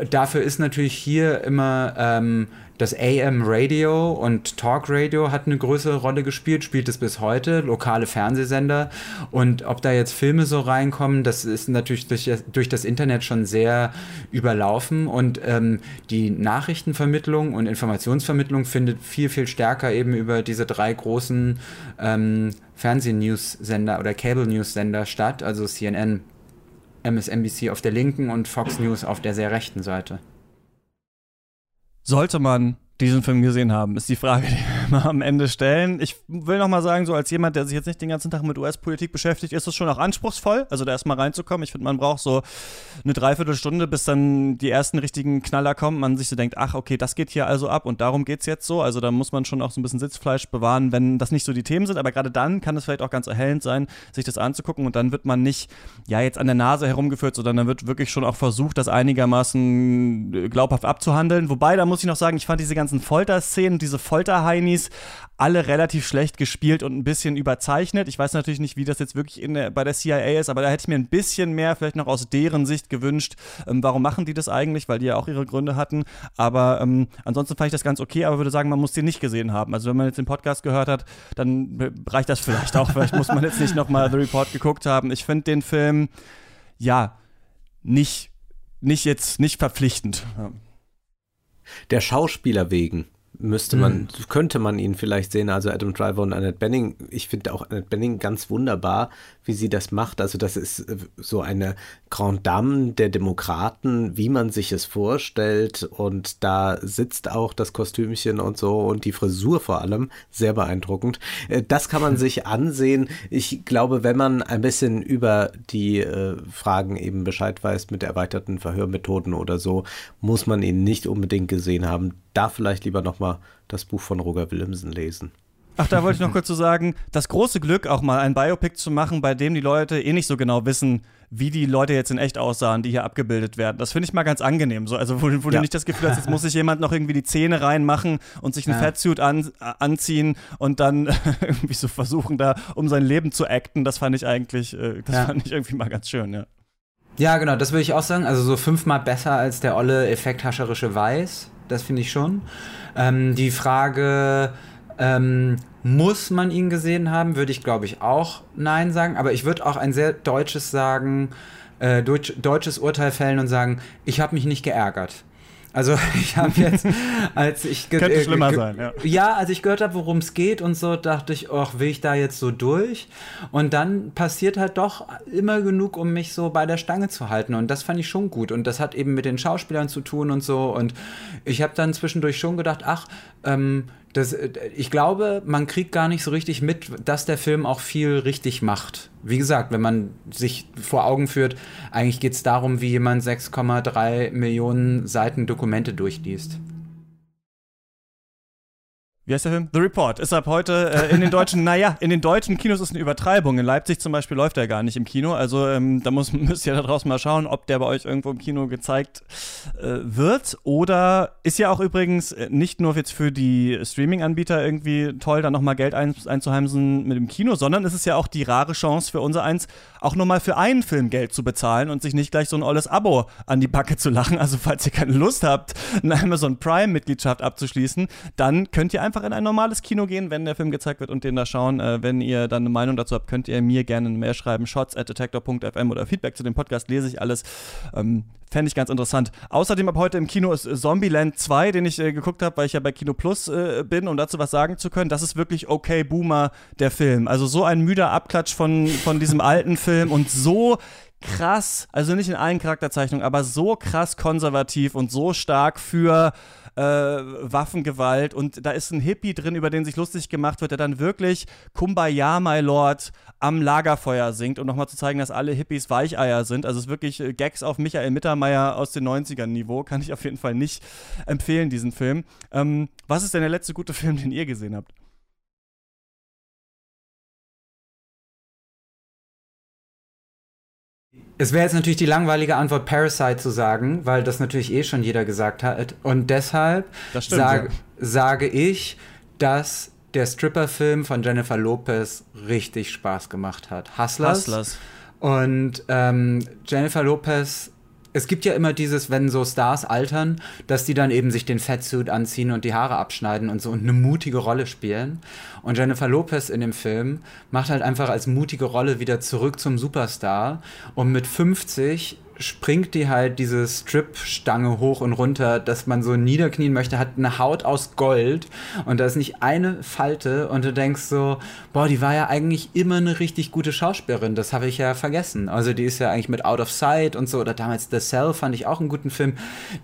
dafür ist natürlich hier immer ähm, das AM Radio und Talk Radio hat eine größere Rolle gespielt, spielt es bis heute, lokale Fernsehsender. Und ob da jetzt Filme so reinkommen, das ist natürlich durch, durch das Internet schon sehr überlaufen. Und ähm, die Nachrichtenvermittlung und Informationsvermittlung findet viel, viel stärker eben über diese drei großen ähm, Fernsehnews-Sender oder Cable-News-Sender statt, also CNN, MSNBC auf der linken und Fox News auf der sehr rechten Seite. Sollte man diesen Film gesehen haben, ist die Frage, die mal am Ende stellen. Ich will noch mal sagen, so als jemand, der sich jetzt nicht den ganzen Tag mit US-Politik beschäftigt, ist es schon auch anspruchsvoll, also da erstmal reinzukommen. Ich finde, man braucht so eine Dreiviertelstunde, bis dann die ersten richtigen Knaller kommen. Man sich so denkt, ach, okay, das geht hier also ab und darum geht es jetzt so. Also da muss man schon auch so ein bisschen Sitzfleisch bewahren, wenn das nicht so die Themen sind. Aber gerade dann kann es vielleicht auch ganz erhellend sein, sich das anzugucken und dann wird man nicht, ja, jetzt an der Nase herumgeführt, sondern dann wird wirklich schon auch versucht, das einigermaßen glaubhaft abzuhandeln. Wobei, da muss ich noch sagen, ich fand diese ganzen Folterszenen, diese Folterheinis, alle relativ schlecht gespielt und ein bisschen überzeichnet. Ich weiß natürlich nicht, wie das jetzt wirklich der, bei der CIA ist, aber da hätte ich mir ein bisschen mehr vielleicht noch aus deren Sicht gewünscht. Ähm, warum machen die das eigentlich? Weil die ja auch ihre Gründe hatten. Aber ähm, ansonsten fand ich das ganz okay, aber würde sagen, man muss den nicht gesehen haben. Also wenn man jetzt den Podcast gehört hat, dann reicht das vielleicht auch. vielleicht muss man jetzt nicht nochmal The Report geguckt haben. Ich finde den Film, ja, nicht, nicht jetzt, nicht verpflichtend. Der Schauspieler wegen müsste man, mhm. könnte man ihn vielleicht sehen. Also Adam Driver und Annette Benning. Ich finde auch Annette Benning ganz wunderbar, wie sie das macht. Also das ist äh, so eine Grand Dame der Demokraten, wie man sich es vorstellt. Und da sitzt auch das Kostümchen und so und die Frisur vor allem sehr beeindruckend. Äh, das kann man sich ansehen. Ich glaube, wenn man ein bisschen über die äh, Fragen eben Bescheid weiß mit erweiterten Verhörmethoden oder so, muss man ihn nicht unbedingt gesehen haben. Da vielleicht lieber nochmal das Buch von Roger Willemsen lesen. Ach, da wollte ich noch kurz zu so sagen, das große Glück, auch mal ein Biopic zu machen, bei dem die Leute eh nicht so genau wissen, wie die Leute jetzt in echt aussahen, die hier abgebildet werden. Das finde ich mal ganz angenehm. So, also, wo, wo ja. du nicht das Gefühl hast, jetzt muss sich jemand noch irgendwie die Zähne reinmachen und sich einen ja. Fatsuit an, anziehen und dann irgendwie so versuchen, da um sein Leben zu acten. Das fand ich eigentlich, äh, das ja. fand ich irgendwie mal ganz schön, ja. Ja, genau, das würde ich auch sagen. Also so fünfmal besser als der olle effekthascherische Weiß. Das finde ich schon. Ähm, die Frage, ähm, muss man ihn gesehen haben, würde ich glaube ich auch nein sagen. Aber ich würde auch ein sehr deutsches sagen, äh, deutsch, deutsches Urteil fällen und sagen, ich habe mich nicht geärgert. Also ich habe jetzt, als ich könnte äh, schlimmer sein, ja. Ja, als ich gehört habe, worum es geht und so, dachte ich, ach, will ich da jetzt so durch? Und dann passiert halt doch immer genug, um mich so bei der Stange zu halten. Und das fand ich schon gut. Und das hat eben mit den Schauspielern zu tun und so. Und ich habe dann zwischendurch schon gedacht, ach, ähm, das, äh, ich glaube, man kriegt gar nicht so richtig mit, dass der Film auch viel richtig macht. Wie gesagt, wenn man sich vor Augen führt, eigentlich geht es darum, wie jemand 6,3 Millionen Seiten Dokumente durchliest. Wie heißt der Film? The Report. Ist ab heute äh, in den deutschen, naja, in den deutschen Kinos ist eine Übertreibung. In Leipzig zum Beispiel läuft er gar nicht im Kino. Also ähm, da muss, müsst ihr da draußen mal schauen, ob der bei euch irgendwo im Kino gezeigt äh, wird. Oder ist ja auch übrigens äh, nicht nur jetzt für die Streaming-Anbieter irgendwie toll, da nochmal Geld ein, einzuheimsen mit dem Kino, sondern es ist ja auch die rare Chance für unser eins, auch nur mal für einen Film Geld zu bezahlen und sich nicht gleich so ein olles Abo an die Backe zu lachen. Also falls ihr keine Lust habt, eine Amazon Prime-Mitgliedschaft abzuschließen, dann könnt ihr einfach einfach in ein normales Kino gehen, wenn der Film gezeigt wird und den da schauen. Äh, wenn ihr dann eine Meinung dazu habt, könnt ihr mir gerne eine Mail schreiben, shots at detector.fm oder Feedback zu dem Podcast, lese ich alles. Ähm, Fände ich ganz interessant. Außerdem ab heute im Kino ist Zombieland 2, den ich äh, geguckt habe, weil ich ja bei Kino Plus äh, bin, um dazu was sagen zu können. Das ist wirklich okay Boomer, der Film. Also so ein müder Abklatsch von, von diesem alten Film und so krass, also nicht in allen Charakterzeichnungen, aber so krass konservativ und so stark für äh, Waffengewalt und da ist ein Hippie drin, über den sich lustig gemacht wird, der dann wirklich Kumbaya, my Lord, am Lagerfeuer singt, um nochmal zu zeigen, dass alle Hippies Weicheier sind. Also es ist wirklich äh, Gags auf Michael Mittermeier aus den 90ern Niveau. Kann ich auf jeden Fall nicht empfehlen, diesen Film. Ähm, was ist denn der letzte gute Film, den ihr gesehen habt? Es wäre jetzt natürlich die langweilige Antwort Parasite zu sagen, weil das natürlich eh schon jeder gesagt hat. Und deshalb stimmt, sag, ja. sage ich, dass der Stripper-Film von Jennifer Lopez richtig Spaß gemacht hat. Hustlers. Hustlers. Und ähm, Jennifer Lopez es gibt ja immer dieses, wenn so Stars altern, dass die dann eben sich den Fatsuit anziehen und die Haare abschneiden und so und eine mutige Rolle spielen. Und Jennifer Lopez in dem Film macht halt einfach als mutige Rolle wieder zurück zum Superstar und mit 50 springt die halt diese Strip-Stange hoch und runter, dass man so niederknien möchte, hat eine Haut aus Gold und da ist nicht eine Falte und du denkst so, boah, die war ja eigentlich immer eine richtig gute Schauspielerin, das habe ich ja vergessen. Also die ist ja eigentlich mit Out of Sight und so, oder damals The Cell fand ich auch einen guten Film,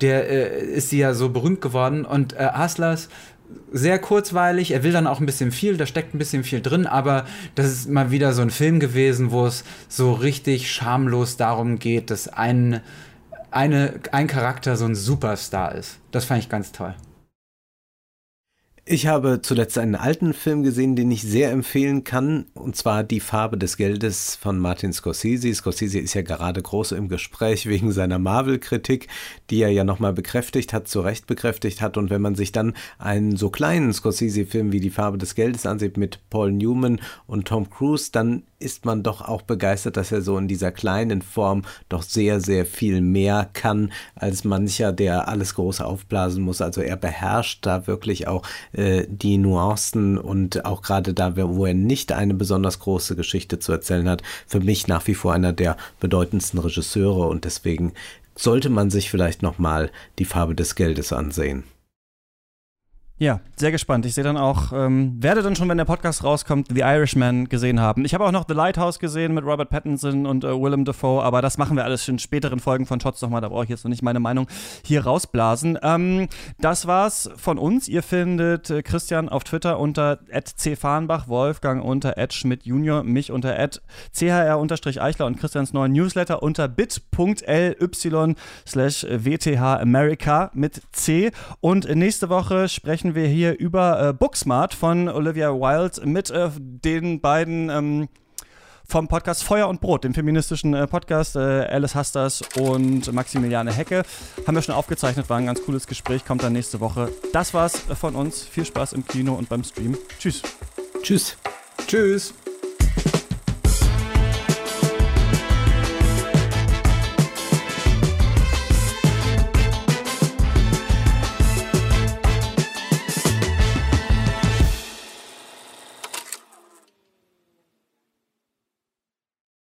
der äh, ist sie ja so berühmt geworden und äh, Hustlers sehr kurzweilig. Er will dann auch ein bisschen viel, da steckt ein bisschen viel drin, aber das ist mal wieder so ein Film gewesen, wo es so richtig schamlos darum geht, dass ein, eine, ein Charakter so ein Superstar ist. Das fand ich ganz toll. Ich habe zuletzt einen alten Film gesehen, den ich sehr empfehlen kann, und zwar Die Farbe des Geldes von Martin Scorsese. Scorsese ist ja gerade groß im Gespräch wegen seiner Marvel-Kritik, die er ja nochmal bekräftigt hat, zu Recht bekräftigt hat. Und wenn man sich dann einen so kleinen Scorsese-Film wie Die Farbe des Geldes ansieht mit Paul Newman und Tom Cruise, dann ist man doch auch begeistert, dass er so in dieser kleinen Form doch sehr, sehr viel mehr kann als mancher, der alles groß aufblasen muss. Also er beherrscht da wirklich auch äh, die Nuancen und auch gerade da, wo er nicht eine besonders große Geschichte zu erzählen hat, für mich nach wie vor einer der bedeutendsten Regisseure und deswegen sollte man sich vielleicht nochmal die Farbe des Geldes ansehen. Ja, sehr gespannt. Ich sehe dann auch, ähm, werde dann schon, wenn der Podcast rauskommt, The Irishman gesehen haben. Ich habe auch noch The Lighthouse gesehen mit Robert Pattinson und äh, Willem Dafoe, aber das machen wir alles in späteren Folgen von Shots nochmal. Da brauche ich jetzt noch nicht meine Meinung hier rausblasen. Ähm, das war's von uns. Ihr findet äh, Christian auf Twitter unter @cfarnbach, Wolfgang unter Schmidt Junior, mich unter @chr_eichler und Christians neuen Newsletter unter bit.ly slash WTH America mit C. Und nächste Woche sprechen sprechen wir hier über äh, Booksmart von Olivia Wilde mit äh, den beiden ähm, vom Podcast Feuer und Brot, dem feministischen äh, Podcast. Äh, Alice Hasters und Maximiliane Hecke haben wir schon aufgezeichnet, war ein ganz cooles Gespräch, kommt dann nächste Woche. Das war's von uns. Viel Spaß im Kino und beim Stream. Tschüss. Tschüss. Tschüss.